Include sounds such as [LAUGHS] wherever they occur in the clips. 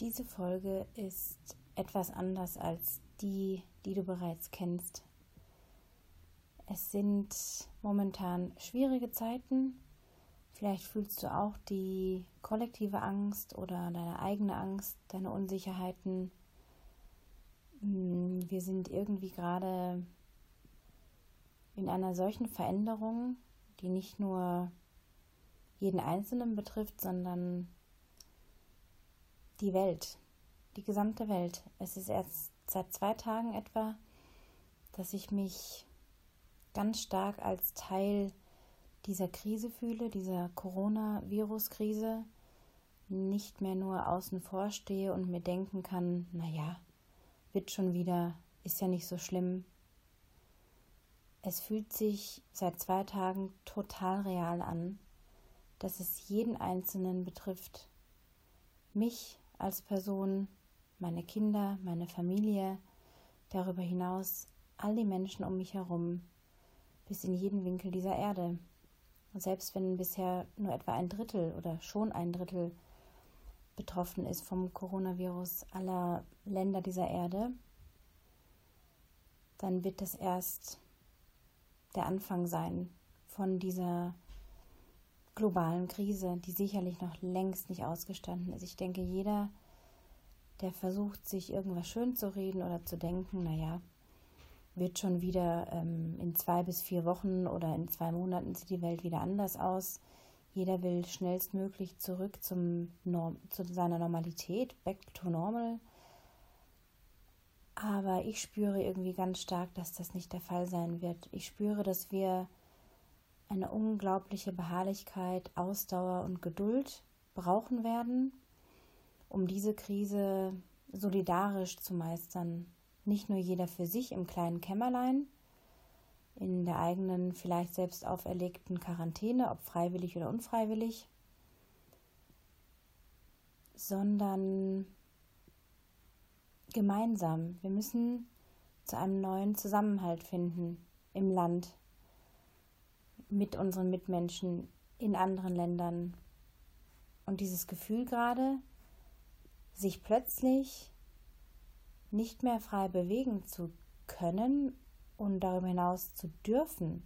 Diese Folge ist etwas anders als die, die du bereits kennst. Es sind momentan schwierige Zeiten. Vielleicht fühlst du auch die kollektive Angst oder deine eigene Angst, deine Unsicherheiten. Hm, wir sind irgendwie gerade in einer solchen Veränderung, die nicht nur jeden Einzelnen betrifft, sondern die Welt, die gesamte Welt. Es ist erst seit zwei Tagen etwa, dass ich mich ganz stark als Teil dieser Krise fühle, dieser Coronavirus-Krise, nicht mehr nur außen vor stehe und mir denken kann, naja, wird schon wieder, ist ja nicht so schlimm. Es fühlt sich seit zwei Tagen total real an, dass es jeden Einzelnen betrifft. Mich als Person, meine Kinder, meine Familie, darüber hinaus all die Menschen um mich herum, bis in jeden Winkel dieser Erde. Und selbst wenn bisher nur etwa ein Drittel oder schon ein Drittel betroffen ist vom Coronavirus aller Länder dieser Erde, dann wird das erst der Anfang sein von dieser globalen Krise, die sicherlich noch längst nicht ausgestanden ist. Ich denke, jeder, der versucht, sich irgendwas schön zu reden oder zu denken, naja, wird schon wieder ähm, in zwei bis vier Wochen oder in zwei Monaten sieht die Welt wieder anders aus. Jeder will schnellstmöglich zurück zum Norm zu seiner Normalität, back to normal. Aber ich spüre irgendwie ganz stark, dass das nicht der Fall sein wird. Ich spüre, dass wir eine unglaubliche Beharrlichkeit, Ausdauer und Geduld brauchen werden, um diese Krise solidarisch zu meistern. Nicht nur jeder für sich im kleinen Kämmerlein, in der eigenen, vielleicht selbst auferlegten Quarantäne, ob freiwillig oder unfreiwillig, sondern gemeinsam. Wir müssen zu einem neuen Zusammenhalt finden im Land, mit unseren Mitmenschen in anderen Ländern. Und dieses Gefühl gerade, sich plötzlich nicht mehr frei bewegen zu können und darüber hinaus zu dürfen,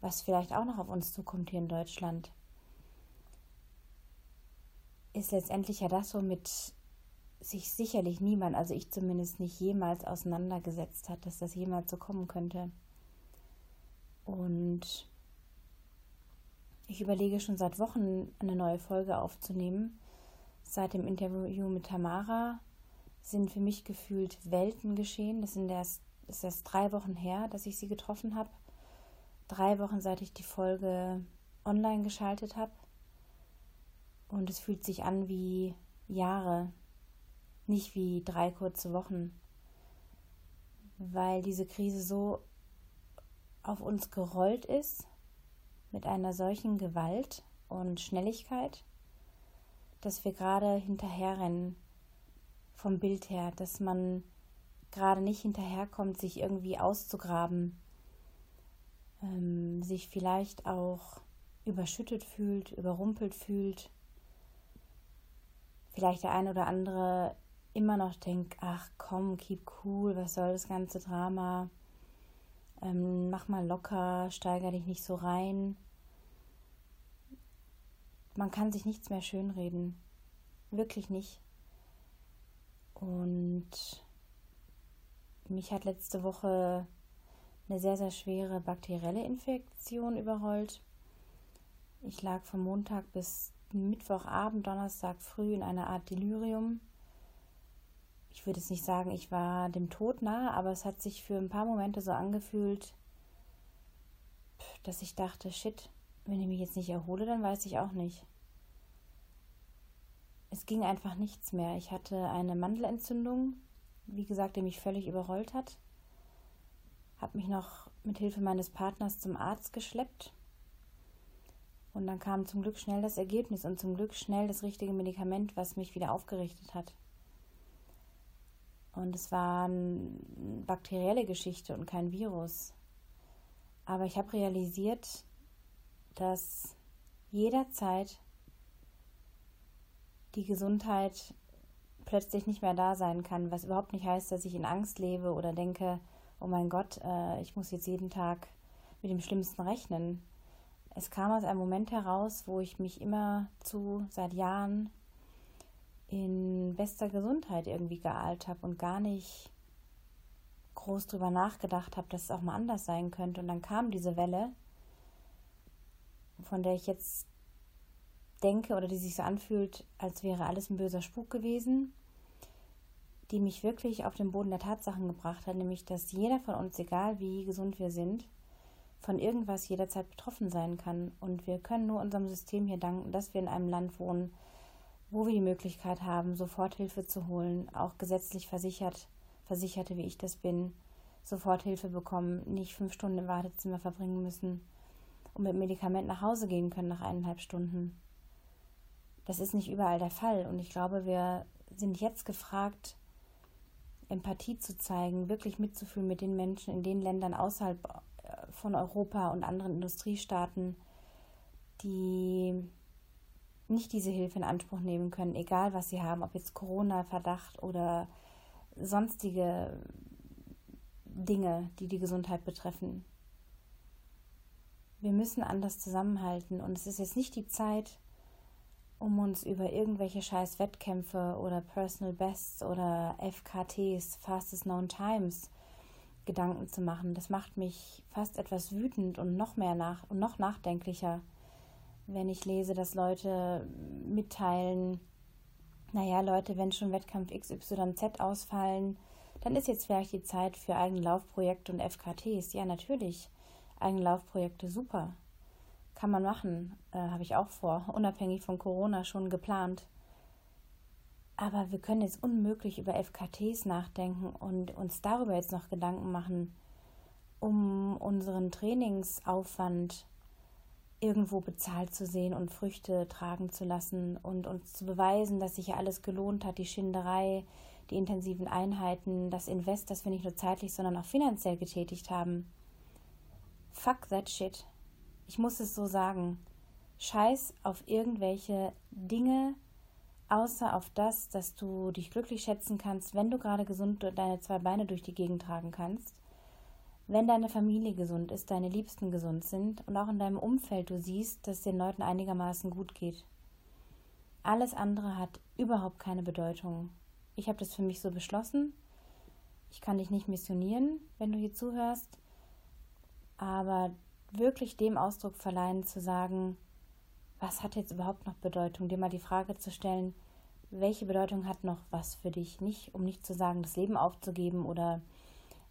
was vielleicht auch noch auf uns zukommt hier in Deutschland, ist letztendlich ja das, womit sich sicherlich niemand, also ich zumindest nicht jemals auseinandergesetzt hat, dass das jemals so kommen könnte. Und ich überlege schon seit Wochen eine neue Folge aufzunehmen. Seit dem Interview mit Tamara sind für mich gefühlt Welten geschehen. Das sind erst, ist erst drei Wochen her, dass ich sie getroffen habe. Drei Wochen, seit ich die Folge online geschaltet habe. Und es fühlt sich an wie Jahre, nicht wie drei kurze Wochen, weil diese Krise so auf uns gerollt ist mit einer solchen Gewalt und Schnelligkeit, dass wir gerade hinterherrennen vom Bild her, dass man gerade nicht hinterherkommt, sich irgendwie auszugraben, ähm, sich vielleicht auch überschüttet fühlt, überrumpelt fühlt, vielleicht der eine oder andere immer noch denkt, ach komm, keep cool, was soll das ganze Drama? Ähm, mach mal locker, steiger dich nicht so rein. Man kann sich nichts mehr schönreden. Wirklich nicht. Und mich hat letzte Woche eine sehr, sehr schwere bakterielle Infektion überrollt. Ich lag von Montag bis Mittwochabend, Donnerstag früh in einer Art Delirium ich würde jetzt nicht sagen, ich war dem Tod nahe, aber es hat sich für ein paar Momente so angefühlt, dass ich dachte, shit, wenn ich mich jetzt nicht erhole, dann weiß ich auch nicht. Es ging einfach nichts mehr. Ich hatte eine Mandelentzündung, wie gesagt, die mich völlig überrollt hat. Habe mich noch mit Hilfe meines Partners zum Arzt geschleppt. Und dann kam zum Glück schnell das Ergebnis und zum Glück schnell das richtige Medikament, was mich wieder aufgerichtet hat. Und es war eine bakterielle Geschichte und kein Virus. Aber ich habe realisiert, dass jederzeit die Gesundheit plötzlich nicht mehr da sein kann, was überhaupt nicht heißt, dass ich in Angst lebe oder denke, oh mein Gott, äh, ich muss jetzt jeden Tag mit dem Schlimmsten rechnen. Es kam aus einem Moment heraus, wo ich mich immer zu seit Jahren in bester Gesundheit irgendwie geahlt habe und gar nicht groß drüber nachgedacht habe, dass es auch mal anders sein könnte. Und dann kam diese Welle, von der ich jetzt denke oder die sich so anfühlt, als wäre alles ein böser Spuk gewesen, die mich wirklich auf den Boden der Tatsachen gebracht hat, nämlich dass jeder von uns, egal wie gesund wir sind, von irgendwas jederzeit betroffen sein kann. Und wir können nur unserem System hier danken, dass wir in einem Land wohnen, wo wir die Möglichkeit haben, Soforthilfe zu holen, auch gesetzlich versichert, Versicherte, wie ich das bin, Soforthilfe bekommen, nicht fünf Stunden im Wartezimmer verbringen müssen und mit Medikament nach Hause gehen können nach eineinhalb Stunden. Das ist nicht überall der Fall und ich glaube, wir sind jetzt gefragt, Empathie zu zeigen, wirklich mitzufühlen mit den Menschen in den Ländern außerhalb äh, von Europa und anderen Industriestaaten, die nicht diese Hilfe in Anspruch nehmen können, egal was sie haben, ob jetzt Corona-Verdacht oder sonstige Dinge, die die Gesundheit betreffen. Wir müssen anders zusammenhalten und es ist jetzt nicht die Zeit, um uns über irgendwelche scheiß Wettkämpfe oder Personal Bests oder FKTs, Fastest Known Times, Gedanken zu machen. Das macht mich fast etwas wütend und noch mehr nach und noch nachdenklicher, wenn ich lese, dass Leute mitteilen, naja, Leute, wenn schon Wettkampf XYZ ausfallen, dann ist jetzt vielleicht die Zeit für eigene Laufprojekte und FKTs. Ja, natürlich. Eigene Laufprojekte, super kann man machen, äh, habe ich auch vor, [LAUGHS] unabhängig von Corona schon geplant. Aber wir können jetzt unmöglich über FKTs nachdenken und uns darüber jetzt noch Gedanken machen, um unseren Trainingsaufwand irgendwo bezahlt zu sehen und Früchte tragen zu lassen und uns zu beweisen, dass sich ja alles gelohnt hat, die Schinderei, die intensiven Einheiten, das Invest, das wir nicht nur zeitlich, sondern auch finanziell getätigt haben. Fuck that shit. Ich muss es so sagen, scheiß auf irgendwelche Dinge, außer auf das, dass du dich glücklich schätzen kannst, wenn du gerade gesund deine zwei Beine durch die Gegend tragen kannst, wenn deine Familie gesund ist, deine Liebsten gesund sind und auch in deinem Umfeld du siehst, dass es den Leuten einigermaßen gut geht. Alles andere hat überhaupt keine Bedeutung. Ich habe das für mich so beschlossen. Ich kann dich nicht missionieren, wenn du hier zuhörst, aber wirklich dem Ausdruck verleihen, zu sagen, was hat jetzt überhaupt noch Bedeutung, dir mal die Frage zu stellen, welche Bedeutung hat noch was für dich? Nicht, um nicht zu sagen, das Leben aufzugeben oder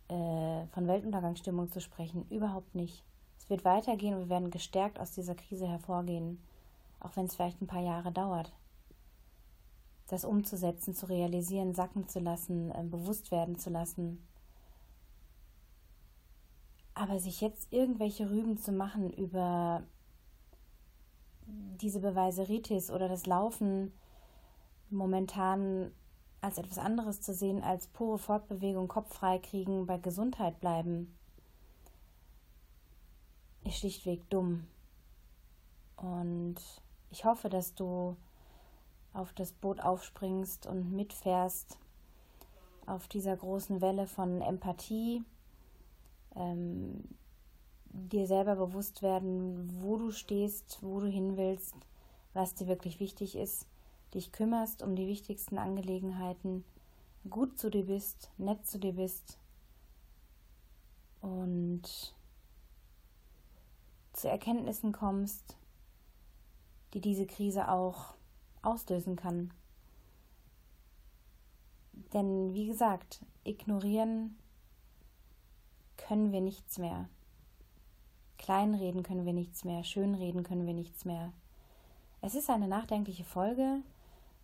äh, von Weltuntergangsstimmung zu sprechen, überhaupt nicht. Es wird weitergehen und wir werden gestärkt aus dieser Krise hervorgehen, auch wenn es vielleicht ein paar Jahre dauert. Das umzusetzen, zu realisieren, sacken zu lassen, äh, bewusst werden zu lassen. Aber sich jetzt irgendwelche Rüben zu machen über diese Beweiseritis oder das Laufen momentan als etwas anderes zu sehen als pure Fortbewegung, Kopf frei kriegen, bei Gesundheit bleiben, ist schlichtweg dumm. Und ich hoffe, dass du auf das Boot aufspringst und mitfährst auf dieser großen Welle von Empathie, ähm, dir selber bewusst werden, wo du stehst, wo du hin willst, was dir wirklich wichtig ist, dich kümmerst um die wichtigsten Angelegenheiten, gut zu dir bist, nett zu dir bist und zu Erkenntnissen kommst, die diese Krise auch auslösen kann. Denn wie gesagt, ignorieren können wir nichts mehr. Kleinreden können wir nichts mehr, schönreden können wir nichts mehr. Es ist eine nachdenkliche Folge.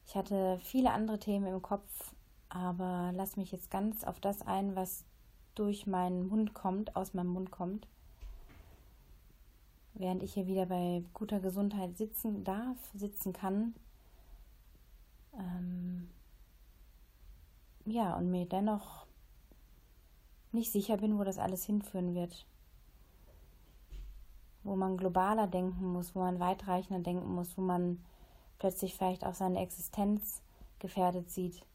Ich hatte viele andere Themen im Kopf, aber lass mich jetzt ganz auf das ein, was durch meinen Mund kommt, aus meinem Mund kommt. Während ich hier wieder bei guter Gesundheit sitzen darf, sitzen kann. Ähm, ja, und mir dennoch nicht sicher bin, wo das alles hinführen wird. Wo man globaler denken muss, wo man weitreichender denken muss, wo man plötzlich vielleicht auch seine Existenz gefährdet sieht.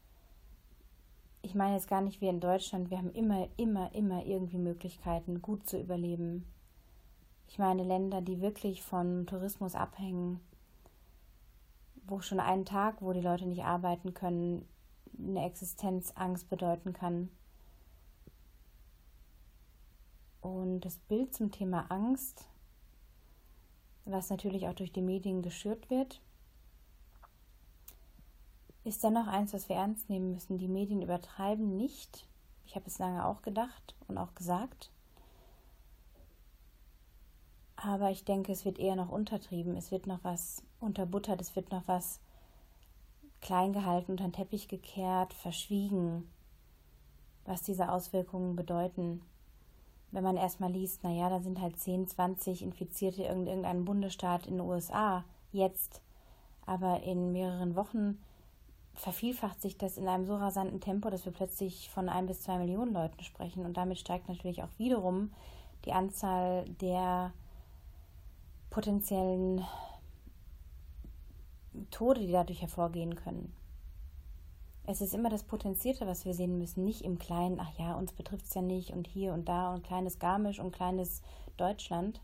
Ich meine jetzt gar nicht wie in Deutschland, wir haben immer, immer, immer irgendwie Möglichkeiten, gut zu überleben. Ich meine Länder, die wirklich vom Tourismus abhängen, wo schon ein Tag, wo die Leute nicht arbeiten können, eine Existenzangst bedeuten kann. Und das Bild zum Thema Angst, was natürlich auch durch die Medien geschürt wird, ist dennoch eins, was wir ernst nehmen müssen. Die Medien übertreiben nicht. Ich habe es lange auch gedacht und auch gesagt. Aber ich denke, es wird eher noch untertrieben. Es wird noch was unterbuttert. Es wird noch was klein gehalten, unter den Teppich gekehrt, verschwiegen, was diese Auswirkungen bedeuten. Wenn man erstmal liest, naja, da sind halt 10, 20 Infizierte in irgendeinem Bundesstaat in den USA jetzt, aber in mehreren Wochen vervielfacht sich das in einem so rasanten Tempo, dass wir plötzlich von ein bis zwei Millionen Leuten sprechen. Und damit steigt natürlich auch wiederum die Anzahl der potenziellen Tode, die dadurch hervorgehen können. Es ist immer das Potenzierte, was wir sehen müssen, nicht im Kleinen, ach ja, uns betrifft es ja nicht und hier und da und kleines Garmisch und kleines Deutschland.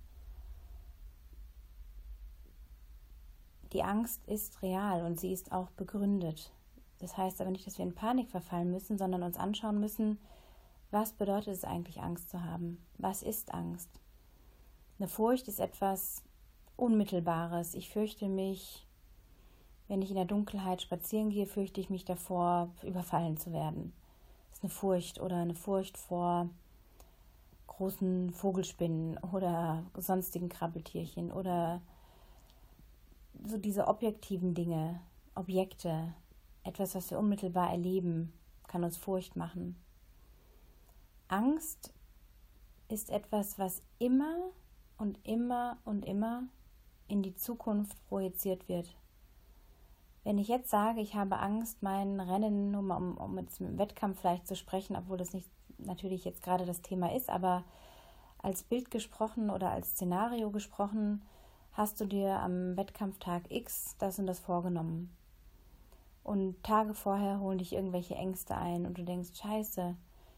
Die Angst ist real und sie ist auch begründet. Das heißt aber nicht, dass wir in Panik verfallen müssen, sondern uns anschauen müssen, was bedeutet es eigentlich, Angst zu haben? Was ist Angst? Eine Furcht ist etwas Unmittelbares. Ich fürchte mich wenn ich in der Dunkelheit spazieren gehe, fürchte ich mich davor, überfallen zu werden. Das ist eine Furcht oder eine Furcht vor großen Vogelspinnen oder sonstigen Krabbeltierchen oder so diese objektiven Dinge, Objekte, etwas, was wir unmittelbar erleben, kann uns Furcht machen. Angst ist etwas, was immer und immer und immer in die Zukunft projiziert wird. Wenn ich jetzt sage, ich habe Angst, mein Rennen, um, um, um jetzt im Wettkampf vielleicht zu sprechen, obwohl das nicht natürlich jetzt gerade das Thema ist, aber als Bild gesprochen oder als Szenario gesprochen, hast du dir am Wettkampftag X das und das vorgenommen. Und Tage vorher holen dich irgendwelche Ängste ein und du denkst, scheiße,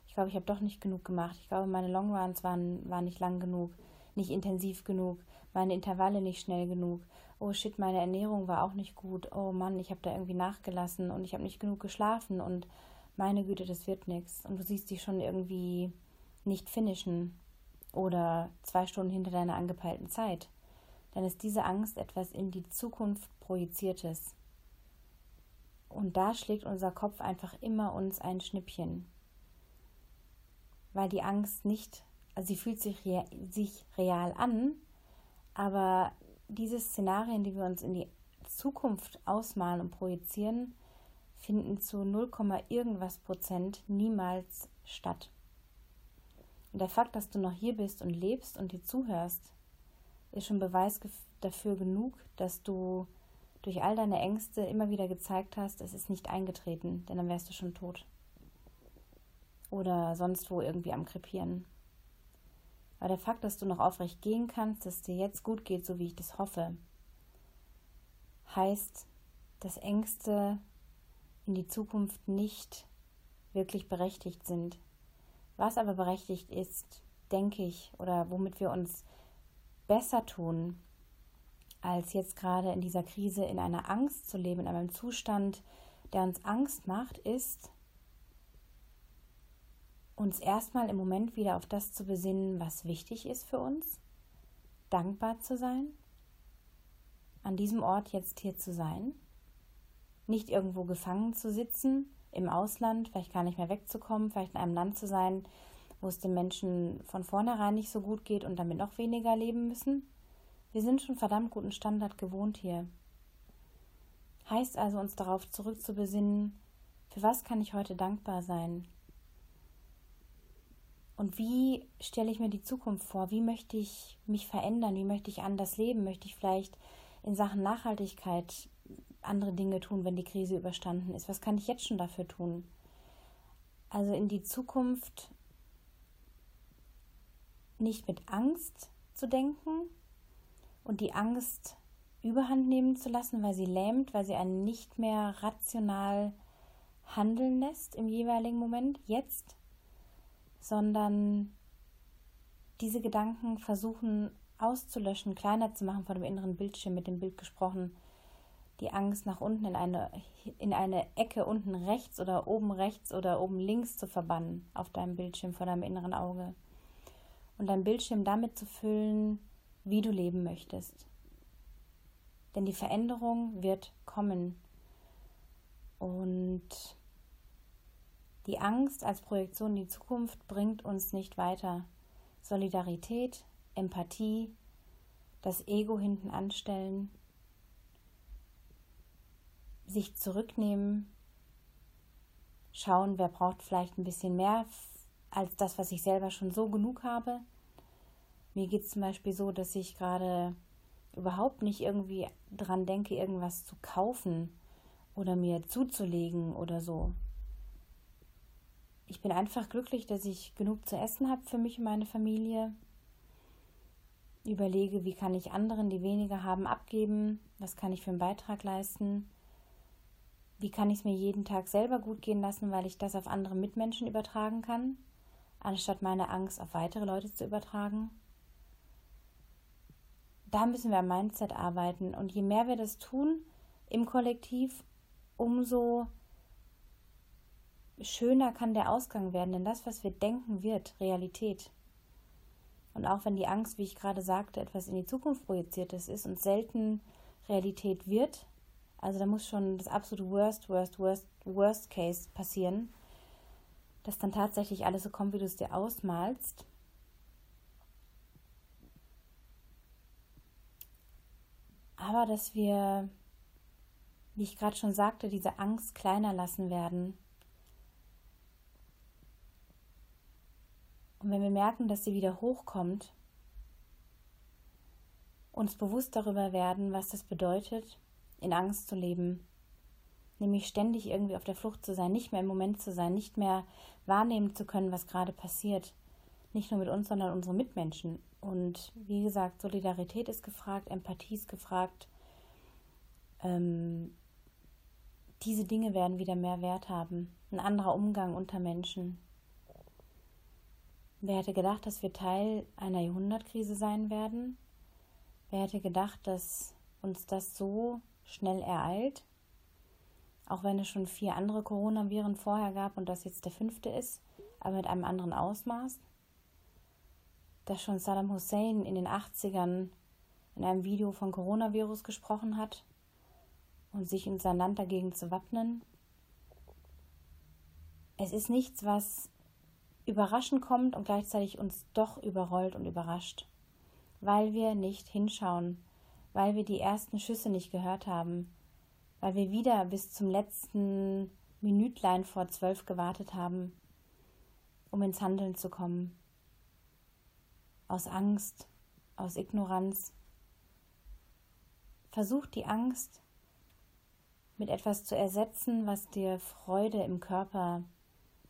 ich glaube, ich habe doch nicht genug gemacht. Ich glaube, meine Longruns waren, waren nicht lang genug, nicht intensiv genug, meine Intervalle nicht schnell genug oh shit, meine Ernährung war auch nicht gut, oh Mann, ich habe da irgendwie nachgelassen und ich habe nicht genug geschlafen und meine Güte, das wird nichts. Und du siehst dich schon irgendwie nicht finishen oder zwei Stunden hinter deiner angepeilten Zeit. Dann ist diese Angst etwas in die Zukunft projiziertes. Und da schlägt unser Kopf einfach immer uns ein Schnippchen. Weil die Angst nicht, also sie fühlt sich, rea sich real an, aber diese Szenarien, die wir uns in die Zukunft ausmalen und projizieren, finden zu 0, irgendwas Prozent niemals statt. Und der Fakt, dass du noch hier bist und lebst und dir zuhörst, ist schon Beweis dafür genug, dass du durch all deine Ängste immer wieder gezeigt hast, es ist nicht eingetreten, denn dann wärst du schon tot. Oder sonst wo irgendwie am Krepieren. Aber der Fakt, dass du noch aufrecht gehen kannst, dass dir jetzt gut geht, so wie ich das hoffe, heißt, dass Ängste in die Zukunft nicht wirklich berechtigt sind. Was aber berechtigt ist, denke ich, oder womit wir uns besser tun, als jetzt gerade in dieser Krise in einer Angst zu leben, in einem Zustand, der uns Angst macht, ist, uns erstmal im Moment wieder auf das zu besinnen, was wichtig ist für uns, dankbar zu sein, an diesem Ort jetzt hier zu sein, nicht irgendwo gefangen zu sitzen, im Ausland, vielleicht gar nicht mehr wegzukommen, vielleicht in einem Land zu sein, wo es den Menschen von vornherein nicht so gut geht und damit noch weniger leben müssen. Wir sind schon verdammt guten Standard gewohnt hier. Heißt also, uns darauf zurückzubesinnen, für was kann ich heute dankbar sein? Und wie stelle ich mir die Zukunft vor? Wie möchte ich mich verändern? Wie möchte ich anders leben? Möchte ich vielleicht in Sachen Nachhaltigkeit andere Dinge tun, wenn die Krise überstanden ist? Was kann ich jetzt schon dafür tun? Also in die Zukunft nicht mit Angst zu denken und die Angst überhand nehmen zu lassen, weil sie lähmt, weil sie einen nicht mehr rational handeln lässt im jeweiligen Moment, jetzt, sondern diese Gedanken versuchen auszulöschen, kleiner zu machen vor dem inneren Bildschirm, mit dem Bild gesprochen, die Angst nach unten in eine, in eine Ecke unten rechts oder oben rechts oder oben links zu verbannen auf deinem Bildschirm vor deinem inneren Auge. Und dein Bildschirm damit zu füllen, wie du leben möchtest. Denn die Veränderung wird kommen. Und die Angst als Projektion in die Zukunft bringt uns nicht weiter. Solidarität, Empathie, das Ego hinten anstellen, sich zurücknehmen, schauen, wer braucht vielleicht ein bisschen mehr als das, was ich selber schon so genug habe. Mir geht es zum Beispiel so, dass ich gerade überhaupt nicht irgendwie dran denke, irgendwas zu kaufen oder mir zuzulegen oder so. Ich bin einfach glücklich, dass ich genug zu essen habe für mich und meine Familie. Überlege, wie kann ich anderen, die weniger haben, abgeben? Was kann ich für einen Beitrag leisten? Wie kann ich es mir jeden Tag selber gut gehen lassen, weil ich das auf andere Mitmenschen übertragen kann, anstatt meine Angst auf weitere Leute zu übertragen? Da müssen wir am Mindset arbeiten. Und je mehr wir das tun im Kollektiv, umso schöner kann der Ausgang werden. Denn das, was wir denken, wird Realität. Und auch wenn die Angst, wie ich gerade sagte, etwas in die Zukunft projiziertes ist und selten Realität wird, also da muss schon das absolute Worst, Worst, Worst, Worst Case passieren, dass dann tatsächlich alles so kommt, wie du es dir ausmalst. Aber dass wir, wie ich gerade schon sagte, diese Angst kleiner lassen werden. Und wenn wir merken, dass sie wieder hochkommt, uns bewusst darüber werden, was das bedeutet, in Angst zu leben, nämlich ständig irgendwie auf der Flucht zu sein, nicht mehr im Moment zu sein, nicht mehr wahrnehmen zu können, was gerade passiert, nicht nur mit uns, sondern unsere Mitmenschen. Und wie gesagt, Solidarität ist gefragt, Empathie ist gefragt. Ähm, diese Dinge werden wieder mehr Wert haben. Ein anderer Umgang unter Menschen. Wer hätte gedacht, dass wir Teil einer Jahrhundertkrise sein werden? Wer hätte gedacht, dass uns das so schnell ereilt. Auch wenn es schon vier andere Coronaviren vorher gab und das jetzt der fünfte ist, aber mit einem anderen Ausmaß. Dass schon Saddam Hussein in den 80ern in einem Video von Coronavirus gesprochen hat und sich in sein Land dagegen zu wappnen. Es ist nichts, was überraschend kommt und gleichzeitig uns doch überrollt und überrascht, weil wir nicht hinschauen, weil wir die ersten Schüsse nicht gehört haben, weil wir wieder bis zum letzten Minütlein vor zwölf gewartet haben, um ins Handeln zu kommen. Aus Angst, aus Ignoranz. Versuch die Angst mit etwas zu ersetzen, was dir Freude im Körper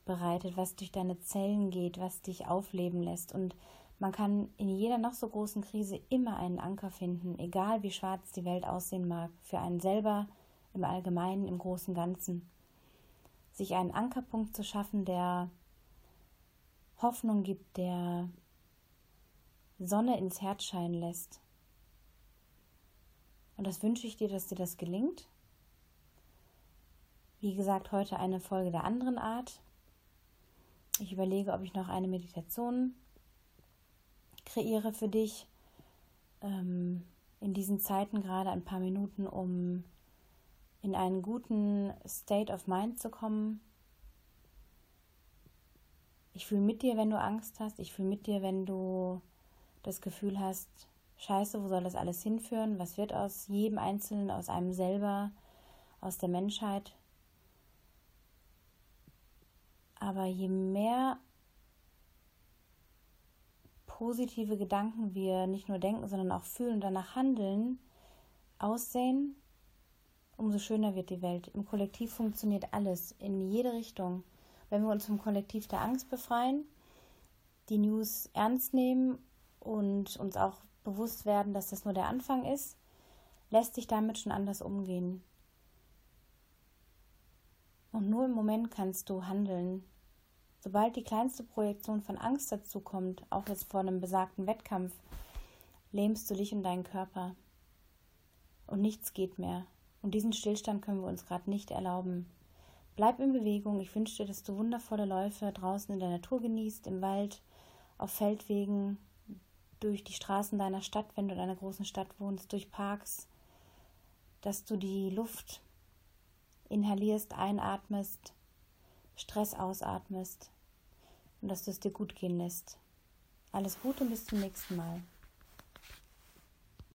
bereitet, was durch deine Zellen geht, was dich aufleben lässt und man kann in jeder noch so großen Krise immer einen Anker finden, egal wie schwarz die Welt aussehen mag, für einen selber im Allgemeinen, im großen Ganzen. Sich einen Ankerpunkt zu schaffen, der Hoffnung gibt, der Sonne ins Herz scheinen lässt. Und das wünsche ich dir, dass dir das gelingt. Wie gesagt, heute eine Folge der anderen Art. Ich überlege, ob ich noch eine Meditation kreiere für dich ähm, in diesen Zeiten gerade ein paar Minuten, um in einen guten State of Mind zu kommen. Ich fühle mit dir, wenn du Angst hast. Ich fühle mit dir, wenn du das Gefühl hast, scheiße, wo soll das alles hinführen? Was wird aus jedem Einzelnen, aus einem selber, aus der Menschheit? Aber je mehr positive Gedanken wir nicht nur denken, sondern auch fühlen und danach handeln, aussehen, umso schöner wird die Welt. Im Kollektiv funktioniert alles in jede Richtung. Wenn wir uns vom Kollektiv der Angst befreien, die News ernst nehmen und uns auch bewusst werden, dass das nur der Anfang ist, lässt sich damit schon anders umgehen. Und nur im Moment kannst du handeln. Sobald die kleinste Projektion von Angst dazu kommt, auch jetzt vor einem besagten Wettkampf, lähmst du dich und deinen Körper. Und nichts geht mehr. Und diesen Stillstand können wir uns gerade nicht erlauben. Bleib in Bewegung. Ich wünsche dir, dass du wundervolle Läufe draußen in der Natur genießt, im Wald, auf Feldwegen, durch die Straßen deiner Stadt, wenn du in einer großen Stadt wohnst, durch Parks, dass du die Luft inhalierst, einatmest, Stress ausatmest und dass du es dir gut gehen lässt. Alles Gute und bis zum nächsten Mal.